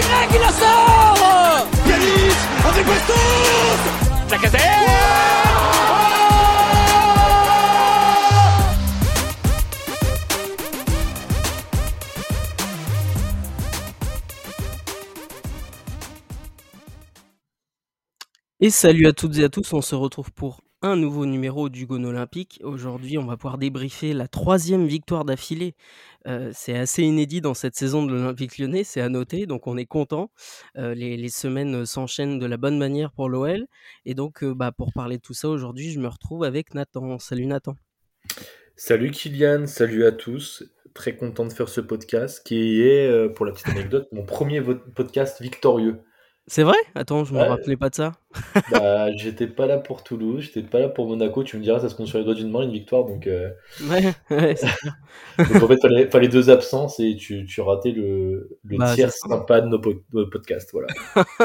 Y qui la sort. Yanis avec Bastos Lacazette Et salut à toutes et à tous, on se retrouve pour un nouveau numéro du Gone Olympique. Aujourd'hui, on va pouvoir débriefer la troisième victoire d'affilée. Euh, c'est assez inédit dans cette saison de l'Olympique lyonnais, c'est à noter, donc on est content. Euh, les, semaines s'enchaînent de la bonne manière pour l'OL. Et donc, euh, bah, pour parler de tout ça aujourd'hui, je me retrouve avec Nathan. Salut Nathan. Salut Kylian, salut à tous. Très content de faire ce podcast qui est, pour la petite anecdote, mon premier podcast victorieux. C'est vrai? Attends, je me Ouais. rappelais pas de ça. Bah, j'étais pas là pour Toulouse, j'étais pas là pour Monaco. Tu me diras, ça se compte sur les doigts d'une main une victoire. Donc, euh, Ouais, ouais, donc en fait, fallait, fallait deux absences et tu, tu ratais le, le Bah, tiers sympa de nos, po- de nos podcasts. Voilà.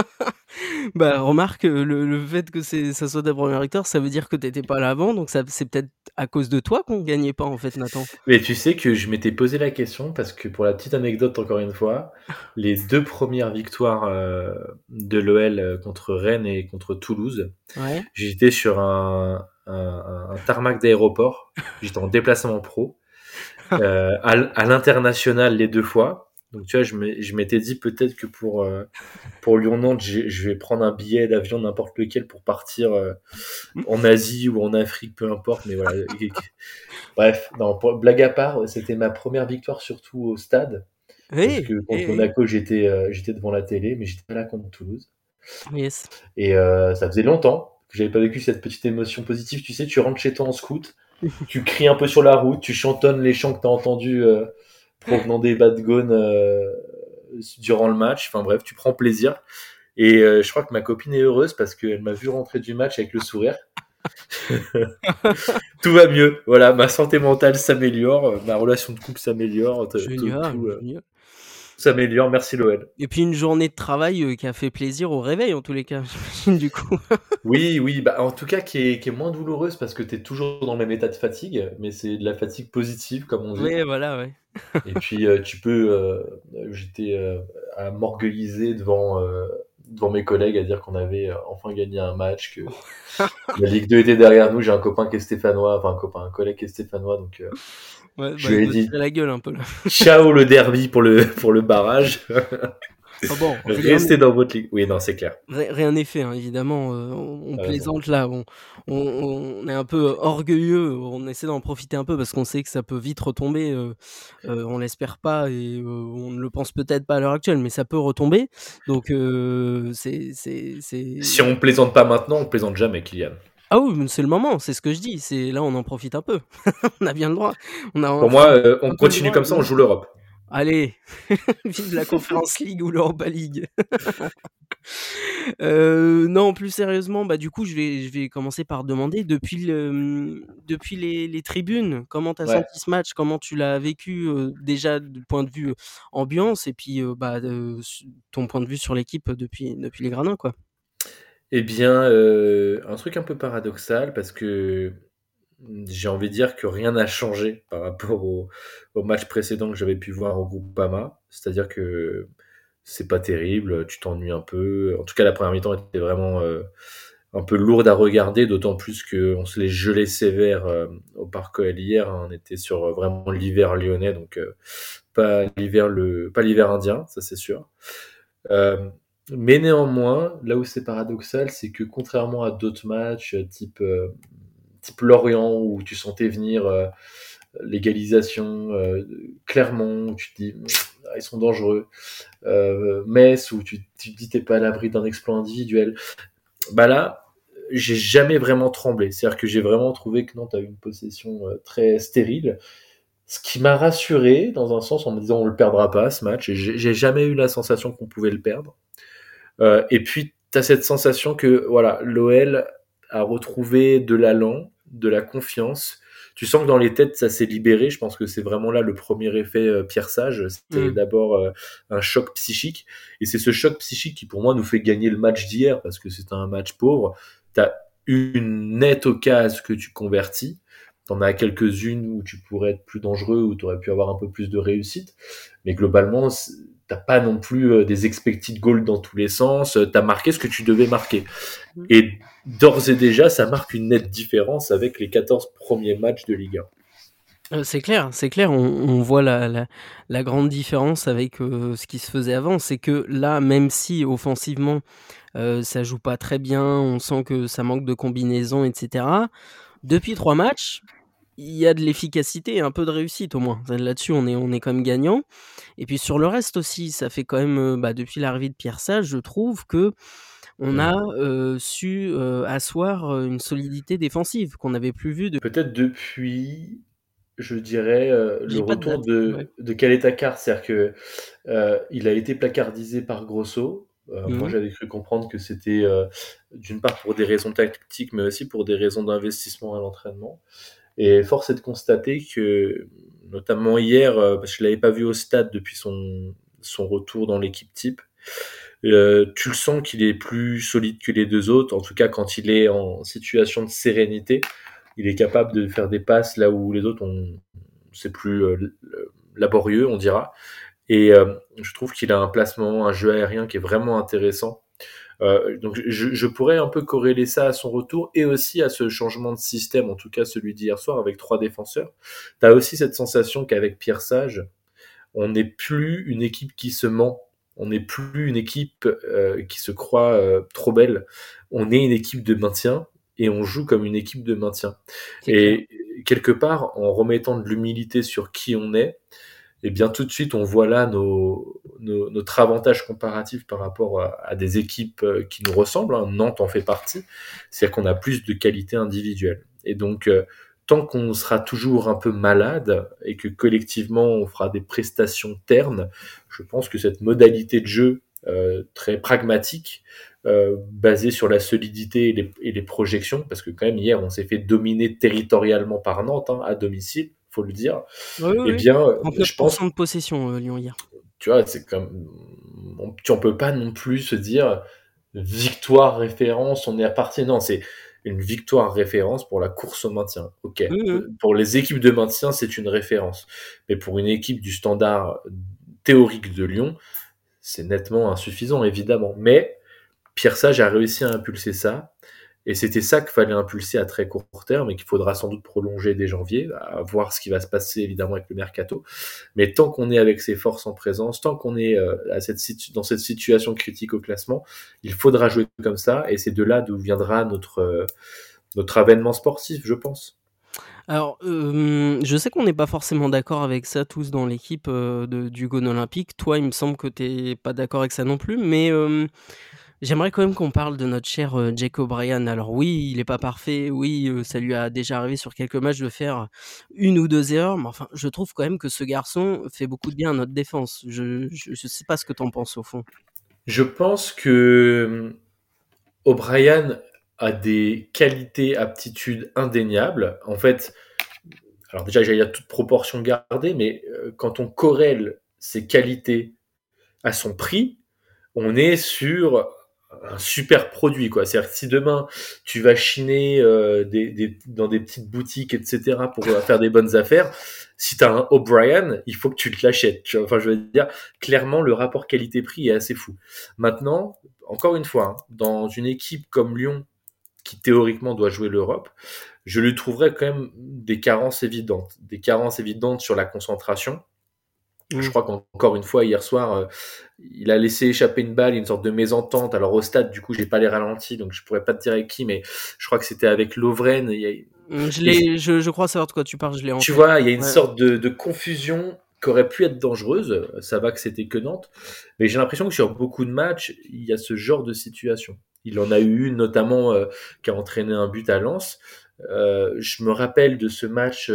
Bah, remarque, euh, le, le fait que c'est, ça soit ta première victoire, ça veut dire que t'étais pas là avant, donc ça, c'est peut-être à cause de toi qu'on gagnait pas en fait, Nathan. Mais tu sais que je m'étais posé la question parce que pour la petite anecdote, encore une fois, les deux premières victoires euh, de l'OL euh, contre Rennes et contre Toulouse, Ouais. J'étais sur un, un, un tarmac d'aéroport. J'étais en déplacement pro. Euh, à, à l'international les deux fois. Donc tu vois, je m'étais dit peut-être que pour, euh, pour Lyon-Nantes, je vais prendre un billet d'avion n'importe lequel pour partir euh, en Asie ou en Afrique, peu importe. Mais voilà. Bref, non, pour- blague à part, c'était ma première victoire surtout au stade. Parce Hey, que contre hey. Monaco, j'étais euh, j'étais devant la télé, mais j'étais pas là contre Toulouse. Yes. Et ça faisait longtemps que j'avais pas vécu cette petite émotion positive. Tu sais, tu rentres chez toi en scout, tu cries un peu sur la route, tu chantonnes les chants que tu as entendus provenant des bad Gone euh, durant le match. Enfin bref, tu prends plaisir. Et euh, je crois que ma copine est heureuse parce qu'elle m'a vu rentrer du match avec le sourire. tout va mieux. Voilà, ma santé mentale s'améliore, ma relation de couple s'améliore, Génial, tout, euh. S'améliore. Merci l'OL. Et puis une journée de travail euh, qui a fait plaisir au réveil en tous les cas, du coup. Oui, oui, bah, en tout cas qui est, qui est moins douloureuse parce que tu es toujours dans le même état de fatigue, mais c'est de la fatigue positive comme on dit. Ouais, voilà, ouais. Et puis euh, tu peux, euh, j'étais euh, à m'orgueilliser devant, devant mes collègues à dire qu'on avait enfin gagné un match, que la Ligue 2 était derrière nous. J'ai un copain qui est stéphanois, enfin un copain, un collègue qui est stéphanois, donc euh, ouais Je bah, lui ai dit. la gueule un peu là. ciao le derby pour le, pour le barrage. Ah bon, Restez dans votre ligue. Oui, non, c'est clair. ri- rien n'est fait, hein, évidemment. euh, on, on Ah, plaisante là, on, on, on est un peu orgueilleux, on essaie d'en profiter un peu parce qu'on sait que ça peut vite retomber. euh, euh, on l'espère pas et euh, on ne le pense peut-être pas à l'heure actuelle, mais ça peut retomber. Donc euh, c'est... Si on plaisante pas maintenant, on plaisante jamais, Kylian. Ah oui, c'est le moment, c'est ce que je dis. C'est là, on en profite un peu. on a bien le droit. On a Pour moi, euh, on continue droit comme ça, on joue l'Europe. Allez, vive la Conference League ou l'Europa League. Euh, non, plus sérieusement, bah du coup, je vais, je vais commencer par demander depuis le, depuis les, les tribunes, comment t'as Ouais. senti ce match, comment tu l'as vécu euh, déjà du point de vue ambiance et puis bah ton point de vue sur l'équipe depuis depuis les gradins quoi? Eh bien, euh, un truc un peu paradoxal parce que j'ai envie de dire que rien n'a changé par rapport au, match précédent que j'avais pu voir au Groupama. C'est-à-dire que c'est pas terrible, tu t'ennuies un peu. En tout cas, la première mi-temps était vraiment euh, un peu lourde à regarder, d'autant plus qu'on se les gelait sévère euh, au Parc OL hier. On était sur vraiment l'hiver lyonnais, donc pas l'hiver pas l'hiver indien, ça c'est sûr. Mais néanmoins, là où c'est paradoxal, c'est que contrairement à d'autres matchs euh, type euh, type Lorient où tu sentais venir euh, l'égalisation Clermont où tu te dis ah, ils sont dangereux Metz où tu, te dis t'es pas à l'abri d'un exploit individuel bah là j'ai jamais vraiment tremblé. C'est à dire que j'ai vraiment trouvé que non t'as eu une possession très stérile. Ce qui m'a rassuré dans un sens en me disant on le perdra pas ce match j'ai jamais eu la sensation qu'on pouvait le perdre et puis t'as cette sensation que voilà l'OL a retrouvé de l'allant de la confiance. Tu sens que dans les têtes ça s'est libéré. Je pense que c'est vraiment là le premier effet euh, Pierre Sage. C'était Mm. d'abord euh, un choc psychique. Et c'est ce choc psychique qui pour moi nous fait gagner le match d'hier parce que c'était un match pauvre. T'as une nette occasion que tu convertis. T'en as quelques-unes où tu pourrais être plus dangereux, où tu aurais pu avoir un peu plus de réussite. Mais globalement, t'as pas non plus des expected goals dans tous les sens, t'as marqué ce que tu devais marquer. Mm. Et d'ores et déjà, ça marque une nette différence avec les 14 premiers matchs de Ligue 1. c'est clair, c'est clair, on, voit la, la, grande différence avec ce qui se faisait avant. C'est que là, même si offensivement, ça joue pas très bien, on sent que ça manque de combinaison, etc. Depuis trois matchs, il y a de l'efficacité et un peu de réussite au moins. Là-dessus, on est, on est quand même gagnant. Et puis sur le reste aussi, ça fait quand même, euh, bah, depuis l'arrivée de Pierre Sage, je trouve que on a euh, su euh, asseoir une solidité défensive qu'on n'avait plus vue. depuis. Peut-être depuis, je dirais, le retour de, de, Car. C'est-à-dire que il a été placardisé par Grosso. Moi, mmh j'avais cru comprendre que c'était d'une part pour des raisons tactiques, mais aussi pour des raisons d'investissement à l'entraînement. Et force est de constater que, notamment hier, euh, parce que je l'avais pas vu au stade depuis son, son retour dans l'équipe type, euh, tu le sens qu'il est plus solide que les deux autres. En tout cas, quand il est en situation de sérénité, il est capable de faire des passes là où les autres ont, c'est plus euh, laborieux, on dira. Et je trouve qu'il a un placement, un jeu aérien qui est vraiment intéressant. Euh, donc je, je, pourrais un peu corréler ça à son retour et aussi à ce changement de système, en tout cas celui d'hier soir avec trois défenseurs. Tu as aussi cette sensation qu'avec Pierre Sage, on n'est plus une équipe qui se ment, on n'est plus une équipe euh, qui se croit euh, trop belle, on est une équipe de maintien et on joue comme une équipe de maintien. Et quelque part, en remettant de l'humilité sur qui on est, et bien tout de suite, on voit là notre avantage comparatif par rapport à, des équipes euh, qui nous ressemblent. Hein. Nantes en fait partie. C'est-à-dire qu'on a plus de qualité individuelle. Et donc, euh, tant qu'on sera toujours un peu malade et que collectivement on fera des prestations ternes, je pense que cette modalité de jeu euh, très pragmatique, basée sur la solidité et les, et les, projections, parce que quand même hier on s'est fait dominer territorialement par Nantes hein, à domicile, faut le dire. Oui, eh bien, je pense de possession euh, Lyon hier. Tu vois, c'est comme on, on peut pas non plus se dire victoire référence, on est reparti. Non, c'est une victoire référence pour la course au maintien. Ok. Pour les équipes de maintien, c'est une référence. Mais pour une équipe du standard théorique de Lyon, c'est nettement insuffisant, évidemment. Mais Pierre Sage a réussi à impulser ça. Et c'était ça qu'il fallait impulser à très court terme et qu'il faudra sans doute prolonger dès janvier, à voir ce qui va se passer évidemment avec le mercato. Mais tant qu'on est avec ses forces en présence, tant qu'on est euh, à cette dans cette situation critique au classement, il faudra jouer comme ça. Et c'est de là d'où viendra notre, euh, notre avènement sportif, je pense. Alors, euh, je sais qu'on n'est pas forcément d'accord avec ça tous dans l'équipe du Gon Olympique. Toi, il me semble que tu n'es pas d'accord avec ça non plus, mais J'aimerais quand même qu'on parle de notre cher euh, Jake O'Brien. Alors oui, il n'est pas parfait, oui, euh, ça lui a déjà arrivé sur quelques matchs de faire une ou deux erreurs, mais enfin, je trouve quand même que ce garçon fait beaucoup de bien à notre défense. Je ne sais pas ce que tu en penses au fond. Je pense que hum, O'Brien a des qualités, aptitudes indéniables. En fait, alors déjà, il y a toute proportion gardée, mais euh, quand on corrèle ses qualités à son prix, on est sur un super produit quoi. C'est-à-dire si demain tu vas chiner euh, des, dans des petites boutiques etc pour euh, faire des bonnes affaires, si tu as un O'Brien, il faut que tu te l'achètes. Enfin je veux dire clairement le rapport qualité-prix est assez fou. Maintenant, encore une fois, hein, dans une équipe comme Lyon qui théoriquement doit jouer l'Europe, je lui trouverais quand même des carences évidentes, des carences évidentes sur la concentration je mmh. crois qu'encore une fois, hier soir, euh, il a laissé échapper une balle, une sorte de mésentente. Alors au stade, du coup, j'ai pas les ralentis, donc je pourrais pas te dire avec qui, mais je crois que c'était avec Lovren. Mmh, je, je, je, crois savoir de quoi tu parles, je l'ai Tu vois, il y a une sorte de, de, confusion qui aurait pu être dangereuse. Ça va que c'était que Nantes. Mais j'ai l'impression que sur beaucoup de matchs, il y a ce genre de situation. Il en a eu une notamment euh, qui a entraîné un but à Lens. Euh, je me rappelle de ce match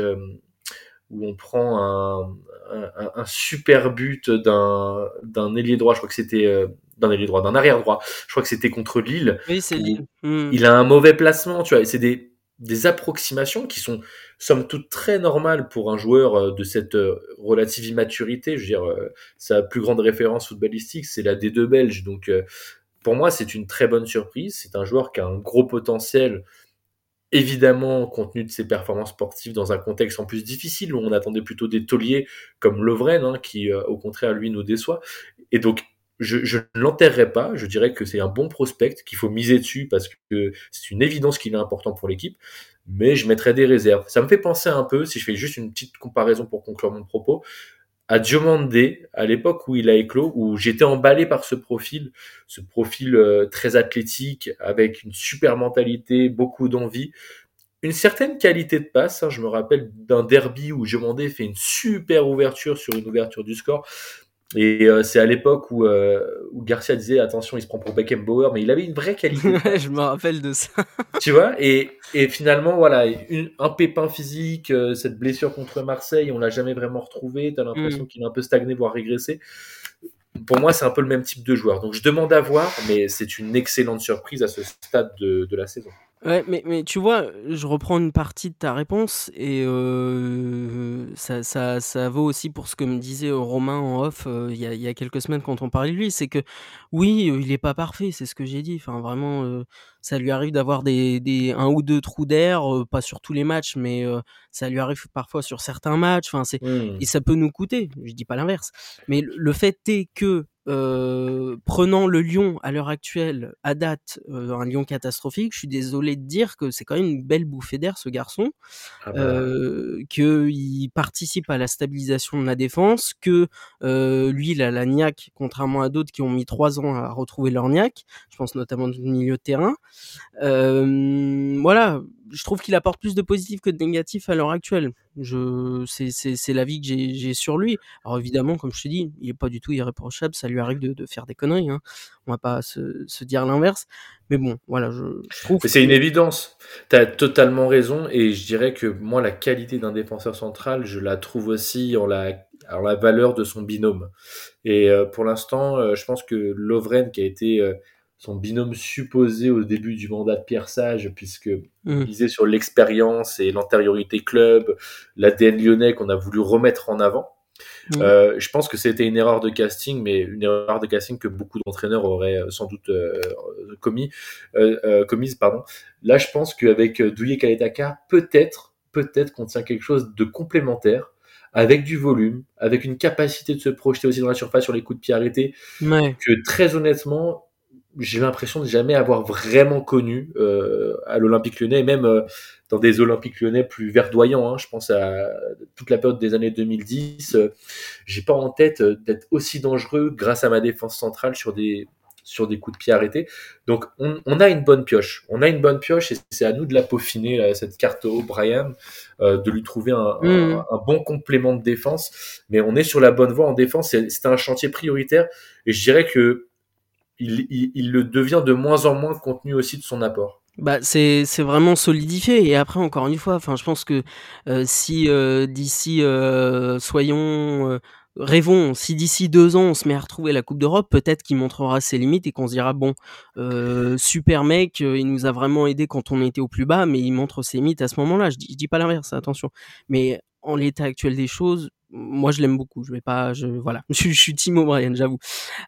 où on prend un, un, un super but d'un d'un ailier droit, je crois que c'était euh, d'un ailier droit, d'un arrière droit. Je crois que c'était contre Lille. Oui, c'est Lille. Hmm. Il a un mauvais placement, tu vois. C'est des des approximations qui sont somme toute très normales pour un joueur euh, de cette euh, relative immaturité. Je veux dire, sa plus grande référence footballistique, c'est la D2 belge. Donc, pour moi, c'est une très bonne surprise. C'est un joueur qui a un gros potentiel évidemment compte tenu de ses performances sportives dans un contexte en plus difficile où on attendait plutôt des tauliers comme Lovren hein, qui euh, au contraire lui nous déçoit Et donc, je, ne l'enterrerai pas. Je dirais que c'est un bon prospect, qu'il faut miser dessus parce que c'est une évidence qu'il est important pour l'équipe. Mais je mettrai des réserves. Ça me fait penser un peu, si je fais juste une petite comparaison pour conclure mon propos, à Diomandé, à l'époque où il a éclos, où j'étais emballé par ce profil, ce profil euh, très athlétique, avec une super mentalité, beaucoup d'envie, une certaine qualité de passe. Hein. je me rappelle d'un derby où Diomandé fait une super ouverture sur une ouverture du score. Et euh, c'est à l'époque où, euh, où Garcia disait attention, il se prend pour Beckenbauer, mais il avait une vraie qualité. je me rappelle de ça. tu vois, et, et finalement, voilà, une, un pépin physique, euh, cette blessure contre Marseille, on l'a jamais vraiment retrouvé. T'as l'impression mm. qu'il a un peu stagné, voire régressé. Pour moi, c'est un peu le même type de joueur. Donc je demande à voir, mais c'est une excellente surprise à ce stade de, de la saison. Ouais, mais, mais tu vois, je reprends une partie de ta réponse et euh, ça, ça, ça vaut aussi pour ce que me disait Romain en off euh, il y, a, y a quelques semaines quand on parlait de lui. C'est que oui, il est pas parfait, c'est ce que j'ai dit. Enfin, vraiment, euh, ça lui arrive d'avoir des, des, un ou deux trous d'air, pas sur tous les matchs, mais ça lui arrive parfois sur certains matchs. Enfin, c'est mmh. et ça peut nous coûter. Je dis pas l'inverse, mais le fait est que euh, prenant le Lyon à l'heure actuelle, à date, euh, un Lyon catastrophique, je suis désolé de dire que c'est quand même une belle bouffée d'air ce garçon, ah bah. euh, qu'il participe à la stabilisation de la défense, que euh, lui il a la niaque, contrairement à d'autres qui ont mis trois ans à retrouver leur niaque, je pense notamment du milieu de terrain. Euh, voilà, je trouve qu'il apporte plus de positif que de négatif à l'heure actuelle. Je, c'est, c'est, c'est l'avis que j'ai, sur lui. Alors évidemment, comme je te dis, il est pas du tout irréprochable. Ça lui arrive de, de faire des conneries. Hein. On va pas se, se dire l'inverse. Mais bon, voilà, je, je trouve. C'est une évidence. Tu as totalement raison. Et je dirais que moi, la qualité d'un défenseur central, je la trouve aussi en la, en la valeur de son binôme. Et euh, pour l'instant, euh, je pense que Lovren, qui a été son binôme supposé au début du mandat de Pierre Sage, puisque mmh. visait sur l'expérience et l'antériorité club, l'ADN lyonnais qu'on a voulu remettre en avant. Mmh. Euh, je pense que c'était une erreur de casting, mais une erreur de casting que beaucoup d'entraîneurs auraient euh, sans doute euh, commis, euh, euh, commise. Pardon. Là, je pense qu'avec Douillet Kaletaka, peut-être, peut-être qu'on tient quelque chose de complémentaire avec du volume, avec une capacité de se projeter aussi dans la surface sur les coups de pied arrêtés, ouais. que très honnêtement, j'ai l'impression de jamais avoir vraiment connu euh, à l'Olympique lyonnais, et même euh, dans des Olympiques lyonnais plus verdoyants. Hein, je pense à toute la période des années 2010. Euh, j'ai pas en tête euh, d'être aussi dangereux grâce à ma défense centrale sur des sur des coups de pied arrêtés. Donc on, on a une bonne pioche. On a une bonne pioche et c'est à nous de la peaufiner, là, cette carte O'Brien, euh, de lui trouver un, mmh. un, un, bon complément de défense. Mais on est sur la bonne voie en défense. C'est un chantier prioritaire et je dirais que il, le devient de moins en moins compte tenu aussi de son apport. Bah, c'est vraiment solidifié et après encore une fois, enfin je pense que euh, si euh, d'ici euh, soyons rêvons, si d'ici deux ans on se met à retrouver la Coupe d'Europe, peut-être qu'il montrera ses limites et qu'on se dira bon, super mec, il nous a vraiment aidé quand on était au plus bas, mais il montre ses limites à ce moment-là. Je je dis pas l'inverse, attention. Mais en l'état actuel des choses, moi je l'aime beaucoup. Je vais pas, je voilà, je, je suis Timo O'Brien, j'avoue.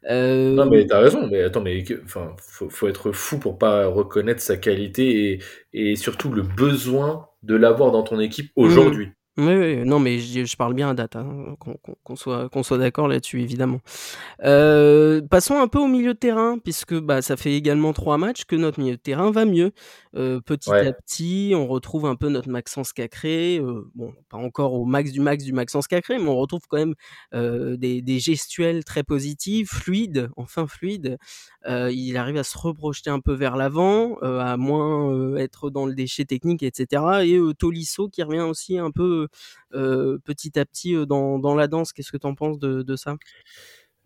Euh... Non mais t'as raison. Mais attends, mais enfin, faut, faut, être fou pour pas reconnaître sa qualité et, et surtout le besoin de l'avoir dans ton équipe aujourd'hui. Mmh. Oui, oui, non, mais je, je parle bien à date, hein, qu'on qu soit, qu'on soit d'accord là-dessus, évidemment. Euh, passons un peu au milieu de terrain, puisque bah, ça fait également trois matchs que notre milieu de terrain va mieux. Euh, petit ouais. à petit, on retrouve un peu notre Maxence Cacré, euh, bon, pas encore au max du max du Maxence Cacré, mais on retrouve quand même des, des, gestuels très positifs, fluides, enfin fluides. Il arrive à se reprojeter un peu vers l'avant, à moins être dans le déchet technique, etc. Et Tolisso qui revient aussi un peu petit à petit dans, dans la danse. Qu'est-ce que tu en penses de, de ça?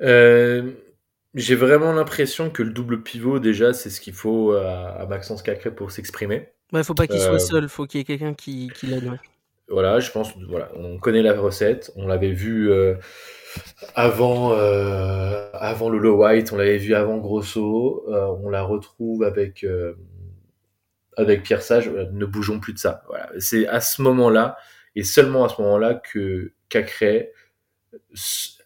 J'ai vraiment l'impression que le double pivot, déjà, c'est ce qu'il faut à, Maxence Cacré pour s'exprimer. Ouais, faut pas qu'il euh, soit seul, faut qu'il y ait quelqu'un qui, qui l'aide. Ouais. Voilà, je pense, voilà, on connaît la recette, on l'avait vu euh, avant, euh, avant Lolo White, on l'avait vu avant Grosso, euh, on la retrouve avec, euh, avec Pierre Sage, ne bougeons plus de ça. Voilà. C'est à ce moment-là, et seulement à ce moment-là, que Cacré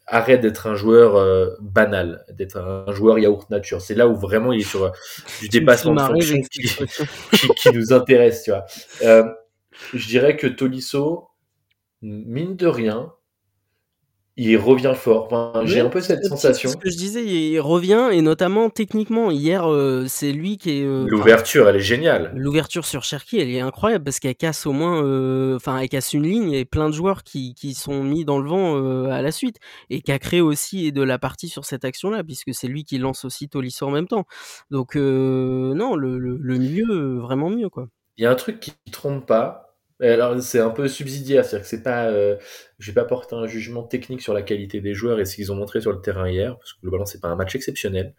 arrête d'être un joueur euh, banal, d'être un joueur yaourt nature. C'est là où vraiment il est sur euh, du dépassement de fonction qui, qui, qui, nous intéresse, tu vois. Euh, je dirais que Tolisso, mine de rien, il revient fort. j'ai un peu cette sensation. Ce que je disais, il revient et notamment techniquement. Hier, euh, c'est lui qui est. Euh, l'ouverture, elle est géniale. L'ouverture sur Cherki, elle est incroyable parce qu'elle casse au moins, euh, enfin, elle casse une ligne et plein de joueurs qui, qui sont mis dans le vent à la suite et qui a créé aussi de la partie sur cette action-là puisque c'est lui qui lance aussi Tolisso en même temps. Donc non, le, le, le milieu vraiment mieux quoi. Il y a un truc qui ne trompe pas, alors c'est un peu subsidiaire, c'est-à-dire que c'est pas, euh, je vais pas porter un jugement technique sur la qualité des joueurs et ce qu'ils ont montré sur le terrain hier, parce que globalement c'est pas un match exceptionnel,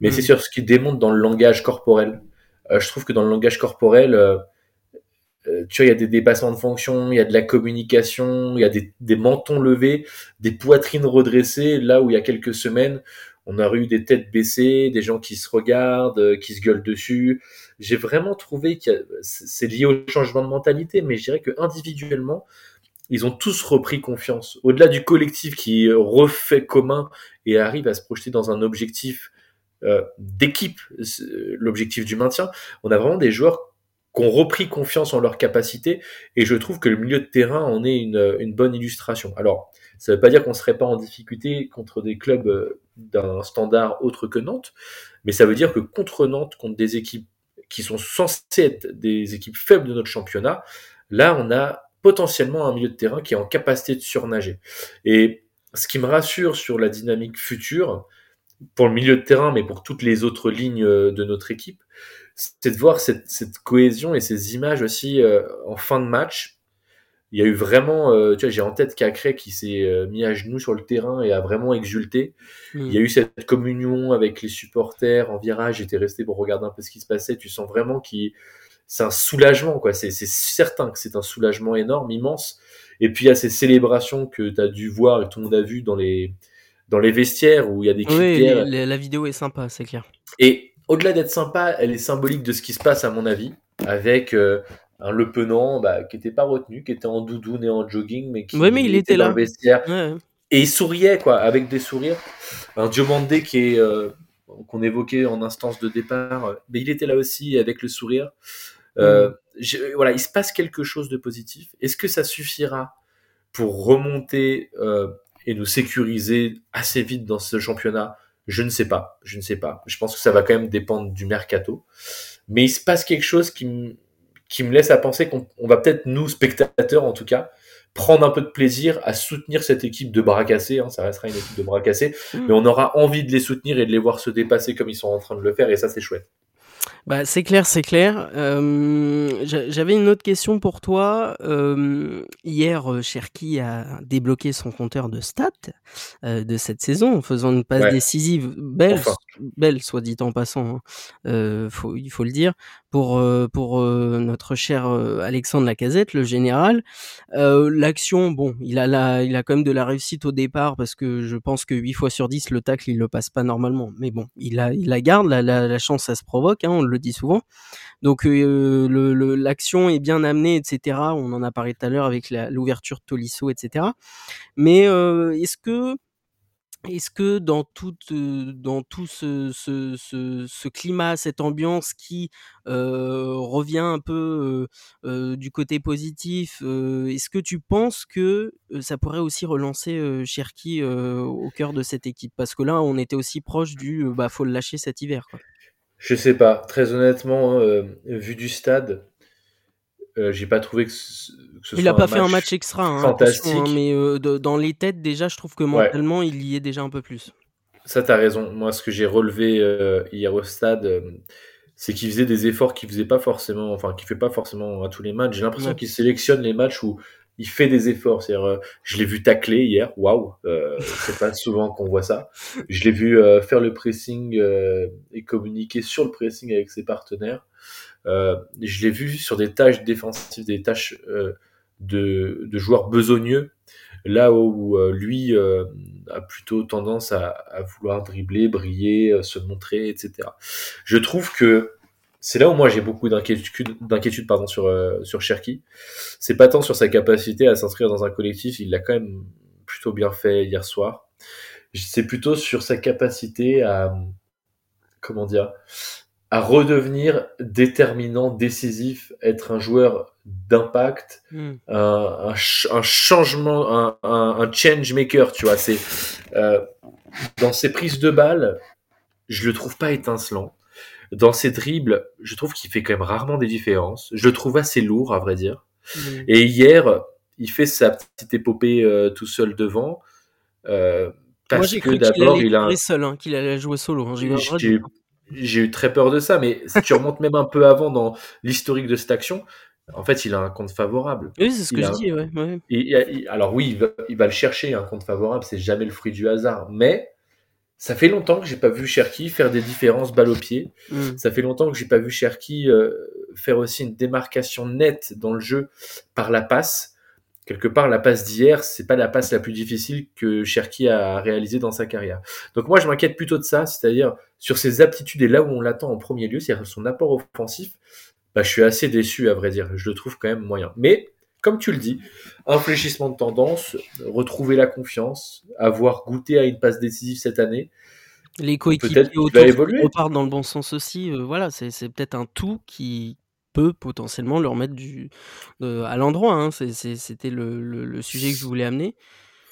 mais c'est mm. sur ce qu'ils démontrent dans le langage corporel. Euh, je trouve que dans le langage corporel, euh, euh, tu vois, il y a des dépassements de fonction, il y a de la communication, il y a des, des mentons levés, des poitrines redressées, là où il y a quelques semaines, on a eu des têtes baissées, des gens qui se regardent, qui se gueulent dessus. J'ai vraiment trouvé que c'est lié au changement de mentalité, mais je dirais que individuellement, ils ont tous repris confiance. Au-delà du collectif qui refait commun et arrive à se projeter dans un objectif euh, d'équipe, l'objectif du maintien, on a vraiment des joueurs qui ont repris confiance en leur capacité, et je trouve que le milieu de terrain en est une, une bonne illustration. Alors, ça ne veut pas dire qu'on ne serait pas en difficulté contre des clubs euh, d'un standard autre que Nantes, mais ça veut dire que contre Nantes, contre des équipes qui sont censées être des équipes faibles de notre championnat, là, on a potentiellement un milieu de terrain qui est en capacité de surnager. Et ce qui me rassure sur la dynamique future, pour le milieu de terrain, mais pour toutes les autres lignes euh, de notre équipe, c'est de voir cette, cette, cohésion et ces images aussi euh, en fin de match il y a eu vraiment, euh, tu vois, j'ai en tête Cacré qui s'est euh, mis à genoux sur le terrain et a vraiment exulté. Hmm. Il y a eu cette communion avec les supporters en virage. J'étais resté pour regarder un peu ce qui se passait. Tu sens vraiment qu'il, c'est un soulagement, quoi. C'est, c'est certain que c'est un soulagement énorme, immense. Et puis il y a ces célébrations que tu as dû voir et que tout le monde a vu dans les, dans les vestiaires où il y a des critères. Oui, la vidéo est sympa, c'est clair. Et au-delà d'être sympa, elle est symbolique de ce qui se passe, à mon avis, avec euh, un Le Penant bah, qui n'était pas retenu, qui était en doudoune et en jogging, mais qui mais il était, là. vestiaire. Et il souriait, quoi, avec des sourires. Un Diomandé qui est euh, qu'on évoquait en instance de départ, euh, mais il était là aussi avec le sourire. Euh, mm. voilà, il se passe quelque chose de positif. Est-ce que ça suffira pour remonter et nous sécuriser assez vite dans ce championnat? Je ne sais pas. Je ne sais pas. Je pense que ça va quand même dépendre du mercato. Mais il se passe quelque chose qui qui me laisse à penser qu'on va peut-être, nous, spectateurs en tout cas, prendre un peu de plaisir à soutenir cette équipe de bras cassés, hein, ça restera une équipe de bras cassés, mm. mais on aura envie de les soutenir et de les voir se dépasser comme ils sont en train de le faire, et ça c'est chouette. Bah, c'est clair, c'est clair. Euh, j'avais une autre question pour toi. Euh, hier, euh, Cherki a débloqué son compteur de stats de cette saison en faisant une passe décisive belle, belle, soit dit en passant. Hein. Faut, il faut le dire pour pour notre cher Alexandre Lacazette, le général. L'action, bon, il a la, il a quand même de la réussite au départ parce que je pense que 8 fois sur 10 le tacle il le passe pas normalement. Mais bon, il a il la garde, la, la, chance ça se provoque. Hein, on le dit souvent. Donc euh, l'action est bien amenée, etc. On en a parlé tout à l'heure avec l'ouverture de Tolisso, etc. Mais euh, est-ce que est-ce que dans tout, euh, ce, ce, climat, cette ambiance qui revient un peu du côté positif, est-ce que tu penses que ça pourrait aussi relancer Cherki au cœur de cette équipe? Parce que là, on était aussi proche du bah faut le lâcher cet hiver. Quoi. Je sais pas. Très honnêtement, euh, vu du stade, euh, j'ai pas trouvé que, ce, il a pas fait un match extra, hein, fantastique. Hein, mais euh, dans les têtes déjà, je trouve que mentalement, il y est déjà un peu plus. Ça, t'as raison. Moi, ce que j'ai relevé hier au stade, c'est qu'il faisait des efforts qu'il faisait pas forcément, enfin, qu'il fait pas forcément à tous les matchs. J'ai l'impression qu'il sélectionne les matchs où il fait des efforts. C'est-à-dire, euh, je l'ai vu tacler hier, waouh, euh, c'est pas souvent qu'on voit ça. Je l'ai vu euh, faire le pressing euh, et communiquer sur le pressing avec ses partenaires. Je l'ai vu sur des tâches défensives, des tâches de, de, joueurs besogneux, là où lui a plutôt tendance à, à, vouloir dribbler, briller, se montrer, etc. Je trouve que c'est là où moi j'ai beaucoup d'inquiétude, d'inquiétude pardon sur euh, sur Cherki. C'est pas tant sur sa capacité à s'inscrire dans un collectif, il l'a quand même plutôt bien fait hier soir. C'est plutôt sur sa capacité à comment dire à redevenir déterminant, décisif, être un joueur d'impact, Hmm. un, un, un, changement, un, un, change maker, tu vois. C'est euh, dans ses prises de balles, je le trouve pas étincelant. Dans ses dribbles, je trouve qu'il fait quand même rarement des différences. Je le trouve assez lourd, à vrai dire. Hmm. Et hier, il fait sa petite épopée euh, tout seul devant. Euh, parce Moi, j'ai que d'abord, allait il a un- seul, hein, qu'il allait jouer solo. hein. J'ai eu très peur de ça, mais si tu remontes même un peu avant dans l'historique de cette action, en fait, il a un compte favorable. Oui, c'est ce que je dis, ouais. alors oui, il va, il va le chercher, un compte favorable, c'est jamais le fruit du hasard. Mais ça fait longtemps que j'ai pas vu Cherki faire des différences balle au pied. Hmm. Ça fait longtemps que j'ai pas vu Cherki euh, faire aussi une démarcation nette dans le jeu par la passe. Quelque part, la passe d'hier, c'est pas la passe la plus difficile que Cherki a réalisée dans sa carrière. Donc moi, je m'inquiète plutôt de ça, c'est-à-dire sur ses aptitudes et là où on l'attend en premier lieu, c'est-à-dire son apport offensif. Bah, je suis assez déçu, à vrai dire. Je le trouve quand même moyen. Mais comme tu le dis, un fléchissement de tendance, retrouver la confiance, avoir goûté à une passe décisive cette année. Les coéquipiers autour repartent dans le bon sens aussi. euh, voilà, c'est c'est peut-être un tout qui peut potentiellement leur mettre du, euh, à l'endroit. hein. C'était le, le- le sujet que je voulais amener.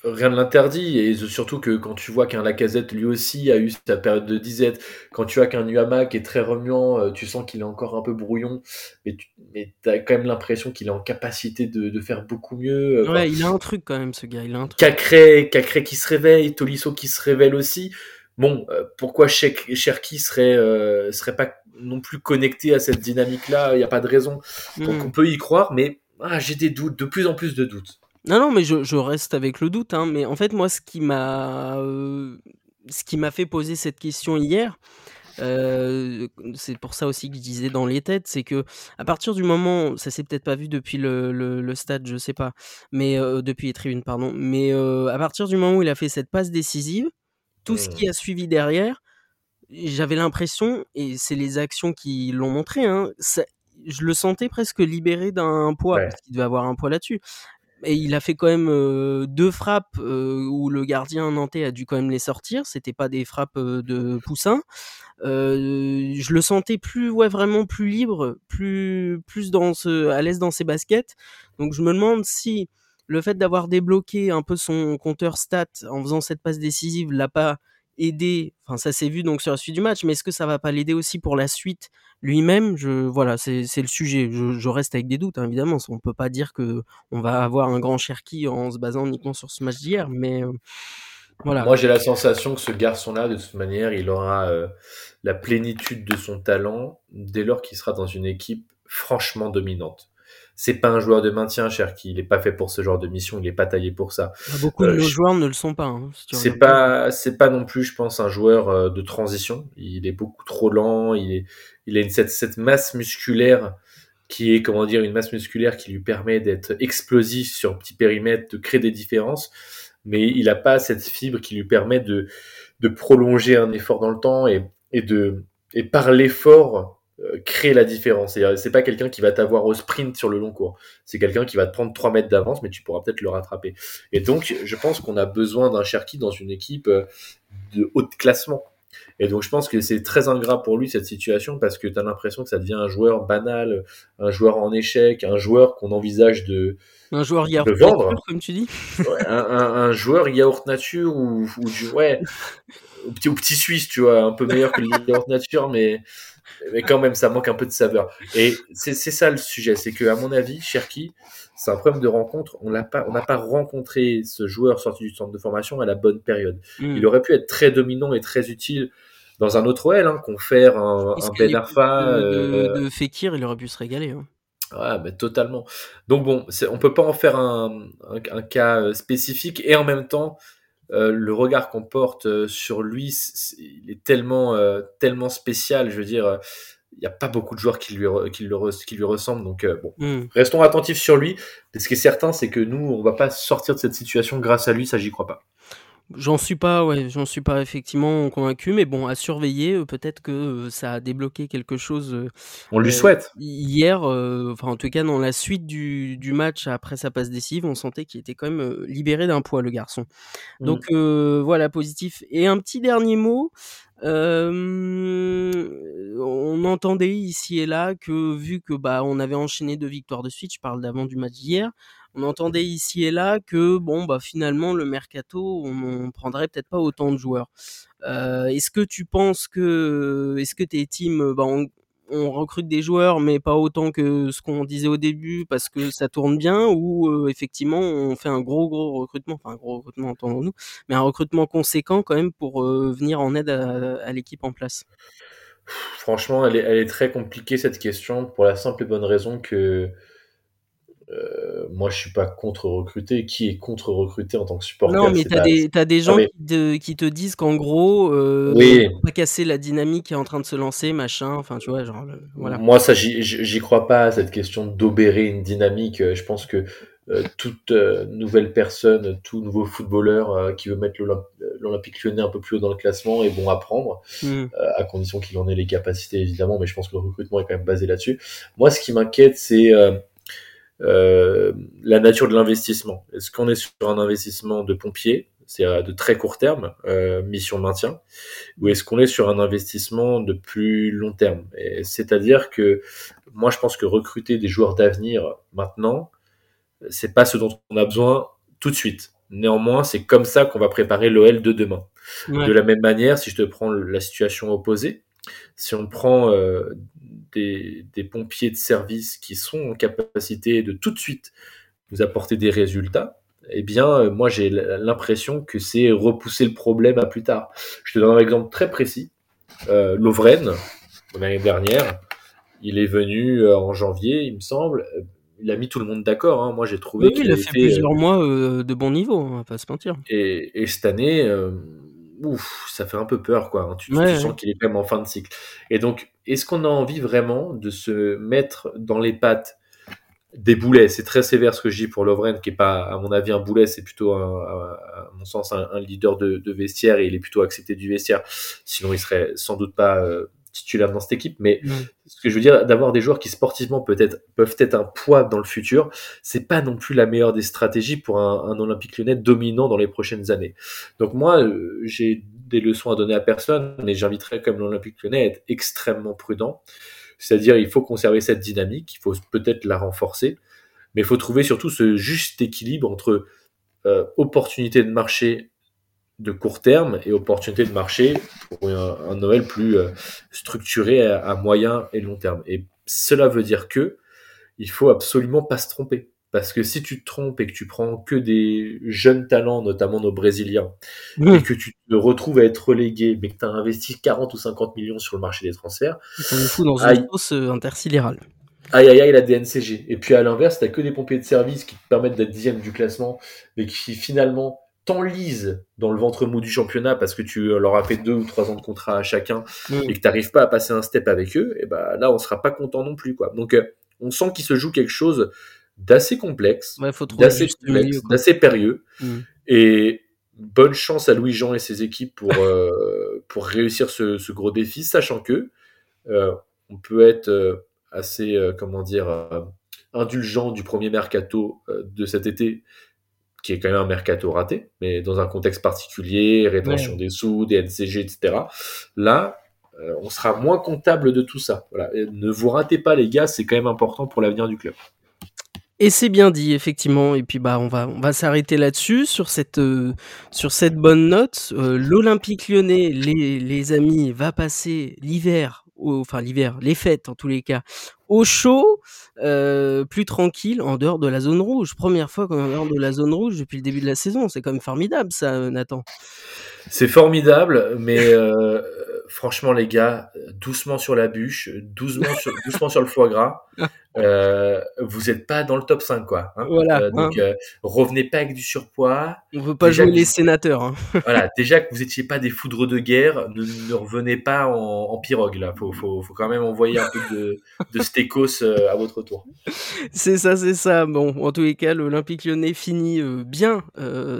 Rien ne l'interdit, et surtout que quand tu vois qu'un Lacazette lui aussi a eu sa période de disette, quand tu vois qu'un Nuama qui est très remuant, euh, tu sens qu'il est encore un peu brouillon, mais tu mais as quand même l'impression qu'il est en capacité de, de faire beaucoup mieux. Enfin, Ouais, il a un truc quand même, ce gars. Il a un truc. Cacré, Cacré qui se réveille, Tolisso qui se révèle aussi. Bon, euh, pourquoi Cher- Cherki serait, euh, serait pas non plus connecté à cette dynamique-là? Il n'y a pas de raison. Donc Hmm. on peut y croire, mais ah, j'ai des doutes, de plus en plus de doutes. Non, non, mais je, je reste avec le doute. hein, mais en fait, moi, ce qui m'a, euh, ce qui m'a fait poser cette question hier, euh, c'est pour ça aussi que je disais dans les têtes, c'est que à partir du moment, ça s'est peut-être pas vu depuis le, le, le stade, je sais pas, mais euh, depuis les tribunes, pardon, mais à partir du moment où il a fait cette passe décisive, tout ce Hmm. qui a suivi derrière, j'avais l'impression, et c'est les actions qui l'ont montré, hein, ça- je le sentais presque libéré d'un poids, Ouais. parce qu'il devait avoir un poids là-dessus. Et il a fait quand même euh, deux frappes euh, où le gardien nantais a dû quand même les sortir. C'était pas des frappes euh, de poussin. Je le sentais plus, ouais, vraiment plus libre, plus, plus dans ce, à l'aise dans ses baskets. Donc je me demande si le fait d'avoir débloqué un peu son compteur stat en faisant cette passe décisive l'a pas aidé. Enfin, ça s'est vu donc sur la suite du match, mais est-ce que ça va pas l'aider aussi pour la suite lui-même? Je, voilà, c'est le sujet. Je, je reste avec des doutes, hein, évidemment. On peut pas dire que on va avoir un grand Cherki en se basant uniquement sur ce match d'hier, mais euh, voilà. Moi, j'ai la sensation que ce garçon-là, de toute manière, il aura euh, la plénitude de son talent dès lors qu'il sera dans une équipe franchement dominante. C'est pas un joueur de maintien, Cherki. Il est pas fait pour ce genre de mission. Il est pas taillé pour ça. Bah, Beaucoup Euh, de nos je- joueurs ne le sont pas. hein, si C'est pas, c'est pas non plus, je pense, un joueur euh, de transition. Il est beaucoup trop lent. Il est, il a une, cette, cette masse musculaire qui est, comment dire, une masse musculaire qui lui permet d'être explosif sur un petit périmètre, de créer des différences. Mais il a pas cette fibre qui lui permet de, de prolonger un effort dans le temps et, et de, et par l'effort, euh, créer la différence. C'est pas quelqu'un qui va t'avoir au sprint sur le long cours. C'est quelqu'un qui va te prendre 3 mètres d'avance, mais tu pourras peut-être le rattraper. Et donc, je pense qu'on a besoin d'un Cherki dans une équipe euh, de haut classement. Et donc, je pense que c'est très ingrat pour lui cette situation parce que tu as l'impression que ça devient un joueur banal, un joueur en échec, un joueur qu'on envisage de. Un joueur yaourt vendre. nature, comme tu dis. ouais, un, un- un joueur yaourt nature ou, ou du. Ouais, au petit, au petit suisse, tu vois, un peu meilleur que le yaourt nature, mais, mais quand même, ça manque un peu de saveur. Et c'est ça le sujet, c'est que à mon avis, Cherki, c'est un problème de rencontre. On n'a pas, on n'a pas rencontré ce joueur sorti du centre de formation à la bonne période. Hmm. Il aurait pu être très dominant et très utile dans un autre OL, hein, un, Est-ce un les Ben Arfa. de, euh, de, Fekir, il aurait pu se régaler. hein. Ouais, mais totalement. Donc bon, on peut pas en faire un, un, un cas euh, spécifique et en même temps, euh, le regard qu'on porte euh, sur lui, il est tellement, euh, tellement spécial. Je veux dire, il n'y a pas beaucoup de joueurs qui lui, qui le re- qui lui ressemblent. Donc euh, bon, Hmm. restons attentifs sur lui. Mais ce qui est certain, c'est que nous, on va pas sortir de cette situation grâce à lui. Ça, j'y crois pas. J'en suis pas, ouais, j'en suis pas effectivement convaincu, mais bon, à surveiller. Euh, peut-être que euh, ça a débloqué quelque chose. Euh, on lui souhaite. Hier, enfin en tout cas dans la suite du, du, match après sa passe décisive, on sentait qu'il était quand même libéré d'un poids le garçon. Mmh. Donc voilà, positif. Et un petit dernier mot. on entendait ici et là que vu que bah on avait enchaîné deux victoires de suite, je parle d'avant du match d'hier, on entendait ici et là que bon bah finalement le mercato on, prendrait peut-être pas autant de joueurs. Euh, est-ce que tu penses que est-ce que tes teams bah, on, recrute des joueurs mais pas autant que ce qu'on disait au début parce que ça tourne bien ou euh, effectivement on fait un gros gros recrutement enfin un gros recrutement entendons-nous mais un recrutement conséquent quand même pour euh, venir en aide à, l'équipe en place? Franchement, elle est, elle est très compliquée cette question pour la simple et bonne raison que euh, moi, je suis pas contre recruter. Qui est contre recruter en tant que supporter Non, mais tu as, des gens qui, te, disent qu'en gros, euh, oui. pas casser la dynamique qui est en train de se lancer, machin. Enfin, tu vois, genre, voilà. Moi, ça, j'y crois pas cette question d'obérer une dynamique. Euh, je pense que euh, toute nouvelle personne, tout nouveau footballeur qui veut mettre l'Olympique lyonnais un peu plus haut dans le classement est bon à prendre, mmh. à condition qu'il en ait les capacités évidemment, mais je pense que le recrutement est quand même basé là-dessus. Moi, ce qui m'inquiète, c'est euh, la nature de l'investissement. Est-ce qu'on est sur un investissement de pompier, c'est de très court terme, euh, mission maintien, ou est-ce qu'on est sur un investissement de plus long terme? C'est-à-dire que moi, je pense que recruter des joueurs d'avenir maintenant, c'est pas ce dont on a besoin tout de suite. Néanmoins, c'est comme ça qu'on va préparer l'OL de demain. De la même manière, si je te prends la situation opposée, si on prend euh, des, pompiers de service qui sont en capacité de tout de suite vous apporter des résultats, eh bien, euh, moi, j'ai l'impression que c'est repousser le problème à plus tard. Je te donne un exemple très précis. Euh, Lovren, l'année dernière, il est venu euh, en janvier, il me semble. Il a mis tout le monde d'accord. Hein. Moi, j'ai trouvé qu'il a fait plusieurs mois de bon niveau, on va pas se mentir. Et, cette année, ouf, ça fait un peu peur, quoi. Hein. Tu, sens qu'il est quand même en fin de cycle. Et donc, est-ce qu'on a envie vraiment de se mettre dans les pattes des boulets? C'est très sévère ce que je dis pour Lovren, qui est pas, à mon avis, un boulet, c'est plutôt, à mon sens, un, leader de, vestiaire et il est plutôt accepté du vestiaire. Sinon, il serait sans doute pas euh, titulaire dans cette équipe. Mais ce que je veux dire, d'avoir des joueurs qui sportivement peut-être peuvent être un poids dans le futur, c'est pas non plus la meilleure des stratégies pour un, un Olympique Lyonnais dominant dans les prochaines années. Donc moi, euh, j'ai des leçons à donner à personne, mais j'inviterais comme l'Olympique Lyonnais à être extrêmement prudent. C'est-à-dire, il faut conserver cette dynamique, il faut peut-être la renforcer, mais il faut trouver surtout ce juste équilibre entre euh, opportunité de marché de court terme et opportunité de marché pour un, Noël plus euh, structuré à, moyen et long terme. Et cela veut dire que il faut absolument pas se tromper. Parce que si tu te trompes et que tu prends que des jeunes talents, notamment nos Brésiliens, et que tu te retrouves à être relégué, mais que tu as investi 40 ou 50 millions sur le marché des transferts. On est fou dans une hausse euh, intersidérale. Aïe aïe aïe la DNCG. Et puis à l'inverse, t'as que des pompiers de service qui te permettent d'être dixième du classement, mais qui finalement t'enlisent dans le ventre mou du championnat parce que tu leur as fait deux ou trois ans de contrat à chacun et que t'arrives pas à passer un step avec eux, et ben là on sera pas content non plus quoi. Donc euh, on sent qu'il se joue quelque chose d'assez complexe, d'assez périlleux mm. et bonne chance à Louis-Jean et ses équipes pour euh, pour réussir ce, gros défi, sachant que euh, on peut être assez comment dire indulgent du premier mercato de cet été qui est quand même un mercato raté, mais dans un contexte particulier, rétention des sous, des NCG, etc. Là, euh, on sera moins comptable de tout ça. Voilà. ne vous ratez pas, les gars, c'est quand même important pour l'avenir du club. Et c'est bien dit, effectivement. Et puis bah on va on va s'arrêter là-dessus sur cette euh, sur cette bonne note. Euh, L'Olympique Lyonnais, les, les amis, va passer l'hiver enfin l'hiver, les fêtes en tous les cas, au chaud, euh, plus tranquille, en dehors de la zone rouge. Première fois qu'on est en dehors de la zone rouge depuis le début de la saison. C'est quand même formidable, ça, Nathan. C'est formidable, mais euh, franchement, les gars, doucement sur la bûche, doucement sur, doucement sur le foie gras. euh, vous n'êtes pas dans le top 5, quoi. Hein. Voilà, Euh, donc, hein. euh, revenez pas avec du surpoids. On veut pas Déjà jouer les sénateurs. hein. voilà, déjà que vous étiez pas des foudres de guerre, ne, ne revenez pas en, en pirogue, là. Faut, faut, faut quand même envoyer un peu de, de stécos à votre tour. C'est ça, c'est ça. Bon, en tous les cas, l'Olympique lyonnais finit bien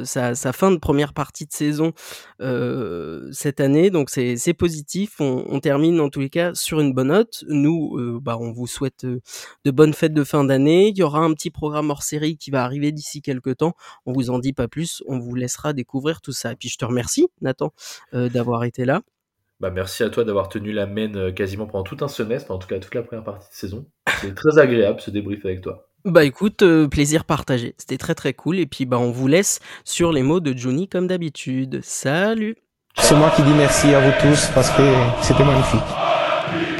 sa, sa fin de première partie de saison cette année, donc c'est c'est positif. On, on termine en tous les cas sur une bonne note. Nous, bah, on vous souhaite de bonnes fêtes de fin d'année. Il y aura un petit programme hors série qui va arriver d'ici quelques temps. On vous en dit pas plus. On vous laissera découvrir tout ça. Et puis je te remercie, Nathan, euh, d'avoir été là. Bah, merci à toi d'avoir tenu la main euh, quasiment pendant tout un semestre, en tout cas toute la première partie de saison. C'est très agréable ce débrief avec toi. Bah écoute, euh, plaisir partagé. C'était très très cool. Et puis bah on vous laisse sur les mots de Johnny comme d'habitude. Salut C'est moi qui dis merci à vous tous parce que c'était magnifique.